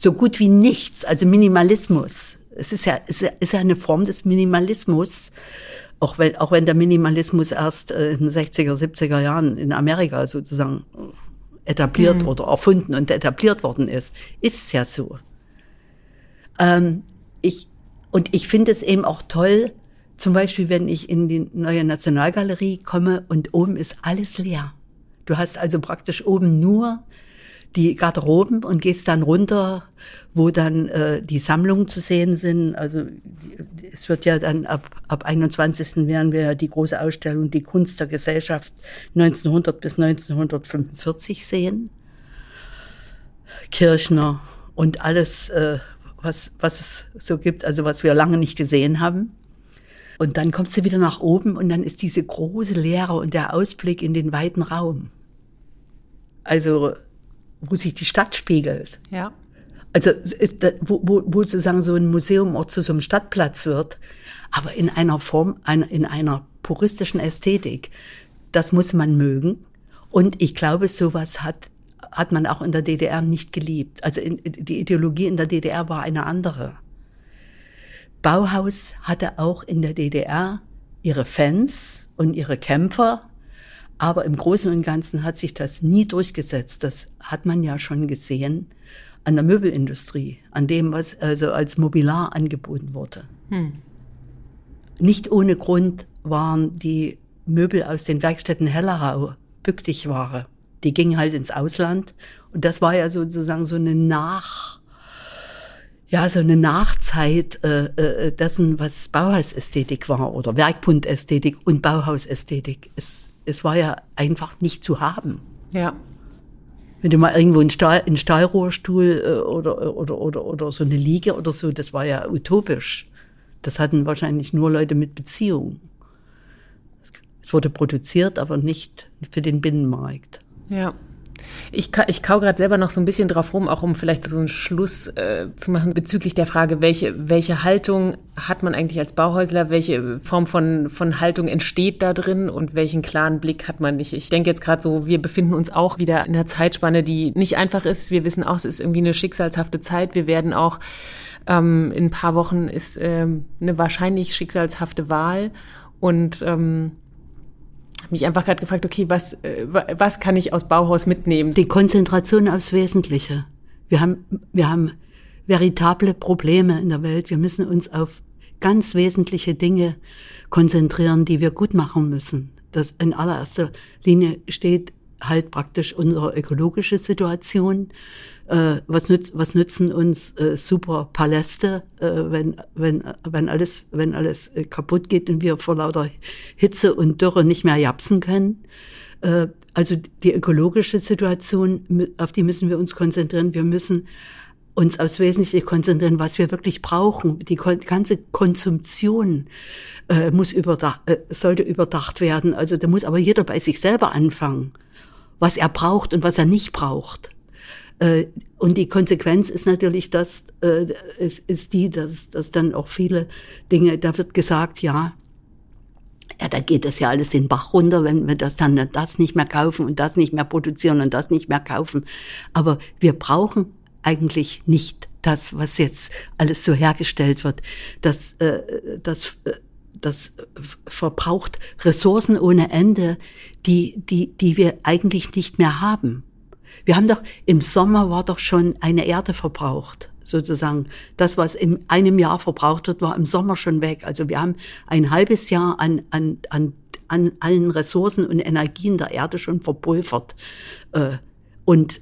So gut wie nichts, also Minimalismus. Es ist ja, es ist ja eine Form des Minimalismus, auch wenn, auch wenn der Minimalismus erst äh, in den 60er, 70er Jahren in Amerika sozusagen etabliert mhm. oder erfunden und etabliert worden ist, ist es ja so. Ähm, ich, und ich finde es eben auch toll, zum Beispiel, wenn ich in die neue Nationalgalerie komme und oben ist alles leer. Du hast also praktisch oben nur die Garderoben und gehst dann runter, wo dann äh, die Sammlungen zu sehen sind. Also es wird ja dann ab, ab 21. werden wir die große Ausstellung Die Kunst der Gesellschaft 1900 bis 1945 sehen. Kirchner und alles, äh, was, was es so gibt, also was wir lange nicht gesehen haben. Und dann kommst du wieder nach oben und dann ist diese große Leere und der Ausblick in den weiten Raum. Also wo sich die Stadt spiegelt. Ja. Also ist, wo, wo, wo sozusagen so ein Museum auch zu so einem Stadtplatz wird, aber in einer Form, in einer puristischen Ästhetik. Das muss man mögen. Und ich glaube, sowas hat, hat man auch in der DDR nicht geliebt. Also in, die Ideologie in der DDR war eine andere. Bauhaus hatte auch in der DDR ihre Fans und ihre Kämpfer, aber im Großen und Ganzen hat sich das nie durchgesetzt. Das hat man ja schon gesehen an der Möbelindustrie, an dem, was also als Mobiliar angeboten wurde. Hm. Nicht ohne Grund waren die Möbel aus den Werkstätten Hellerau Bückdichware. Die gingen halt ins Ausland. Und das war ja sozusagen so eine Nach, ja, so eine Nachzeit äh, äh, dessen, was Bauhausästhetik war oder Werkbundästhetik und Bauhausästhetik. Es es war ja einfach nicht zu haben. Ja. Wenn du mal irgendwo einen, Stahl, einen Stahlrohrstuhl äh, oder, oder, oder, oder so eine Liege oder so, das war ja utopisch. Das hatten wahrscheinlich nur Leute mit Beziehung. Es wurde produziert, aber nicht für den Binnenmarkt. Ja. Ich, ich kau gerade selber noch so ein bisschen drauf rum, auch um vielleicht so einen Schluss äh, zu machen bezüglich der Frage, welche, welche Haltung hat man eigentlich als Bauhäusler, welche Form von, von Haltung entsteht da drin und welchen klaren Blick hat man nicht. Ich denke jetzt gerade so, wir befinden uns auch wieder in einer Zeitspanne, die nicht einfach ist. Wir wissen auch, es ist irgendwie eine schicksalshafte Zeit. Wir werden auch ähm, in ein paar Wochen ist ähm, eine wahrscheinlich schicksalshafte Wahl und ähm, mich einfach gerade gefragt, okay, was, äh, was kann ich aus Bauhaus mitnehmen? Die Konzentration aufs Wesentliche. Wir haben, wir haben veritable Probleme in der Welt. Wir müssen uns auf ganz wesentliche Dinge konzentrieren, die wir gut machen müssen. Das in allererster Linie steht halt praktisch unsere ökologische Situation. Äh, was, nütz, was nützen uns äh, super Paläste, äh, wenn, wenn, wenn alles, wenn alles äh, kaputt geht und wir vor lauter Hitze und Dürre nicht mehr japsen können? Äh, also die ökologische Situation, auf die müssen wir uns konzentrieren. Wir müssen uns aufs Wesentliche konzentrieren, was wir wirklich brauchen. Die ganze Konsumption äh, muss überdacht, äh, sollte überdacht werden. Also da muss aber jeder bei sich selber anfangen was er braucht und was er nicht braucht. Äh, und die Konsequenz ist natürlich, dass äh, ist, ist die, dass, dass dann auch viele Dinge, da wird gesagt, ja, ja, da geht das ja alles den Bach runter, wenn wir das dann das nicht mehr kaufen und das nicht mehr produzieren und das nicht mehr kaufen. Aber wir brauchen eigentlich nicht das, was jetzt alles so hergestellt wird. Das, äh, das äh, das verbraucht Ressourcen ohne Ende, die, die, die wir eigentlich nicht mehr haben. Wir haben doch, im Sommer war doch schon eine Erde verbraucht, sozusagen. Das, was in einem Jahr verbraucht wird, war im Sommer schon weg. Also wir haben ein halbes Jahr an, an, an, an allen Ressourcen und Energien der Erde schon verpulvert. Äh, und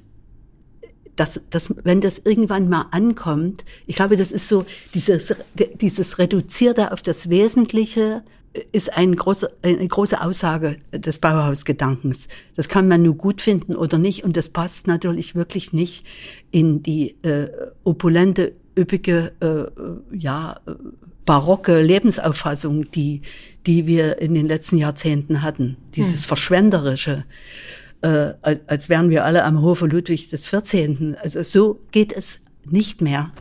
dass, dass, wenn das irgendwann mal ankommt, ich glaube, das ist so, dieses, dieses Reduzierte auf das Wesentliche ist ein große, eine große Aussage des Bauhausgedankens. Das kann man nur gut finden oder nicht und das passt natürlich wirklich nicht in die äh, opulente, üppige, äh, ja, barocke Lebensauffassung, die, die wir in den letzten Jahrzehnten hatten. Dieses hm. Verschwenderische äh, als wären wir alle am Hofe Ludwig des 14. Also so geht es nicht mehr.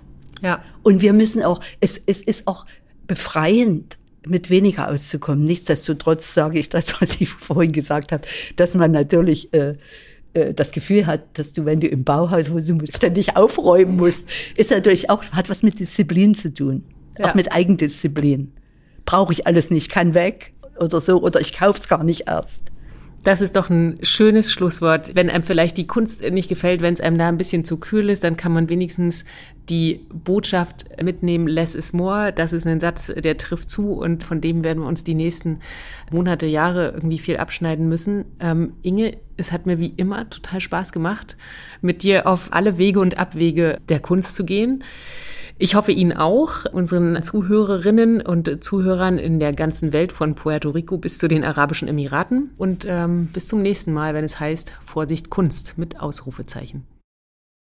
Ja. Und wir müssen auch, es, es ist auch befreiend, mit weniger auszukommen. Nichtsdestotrotz sage ich das, was ich vorhin gesagt habe, dass man natürlich äh, äh, das Gefühl hat, dass du, wenn du im Bauhaus wohnst, ständig aufräumen musst, ist natürlich auch, hat was mit Disziplin zu tun. Ja. Auch mit Eigendisziplin. Brauche ich alles nicht, kann weg oder so, oder ich kauf's gar nicht erst. Das ist doch ein schönes Schlusswort. Wenn einem vielleicht die Kunst nicht gefällt, wenn es einem da ein bisschen zu kühl ist, dann kann man wenigstens die Botschaft mitnehmen, less is more. Das ist ein Satz, der trifft zu und von dem werden wir uns die nächsten Monate, Jahre irgendwie viel abschneiden müssen. Ähm, Inge, es hat mir wie immer total Spaß gemacht, mit dir auf alle Wege und Abwege der Kunst zu gehen. Ich hoffe Ihnen auch, unseren Zuhörerinnen und Zuhörern in der ganzen Welt von Puerto Rico bis zu den Arabischen Emiraten. Und ähm, bis zum nächsten Mal, wenn es heißt Vorsicht Kunst mit Ausrufezeichen.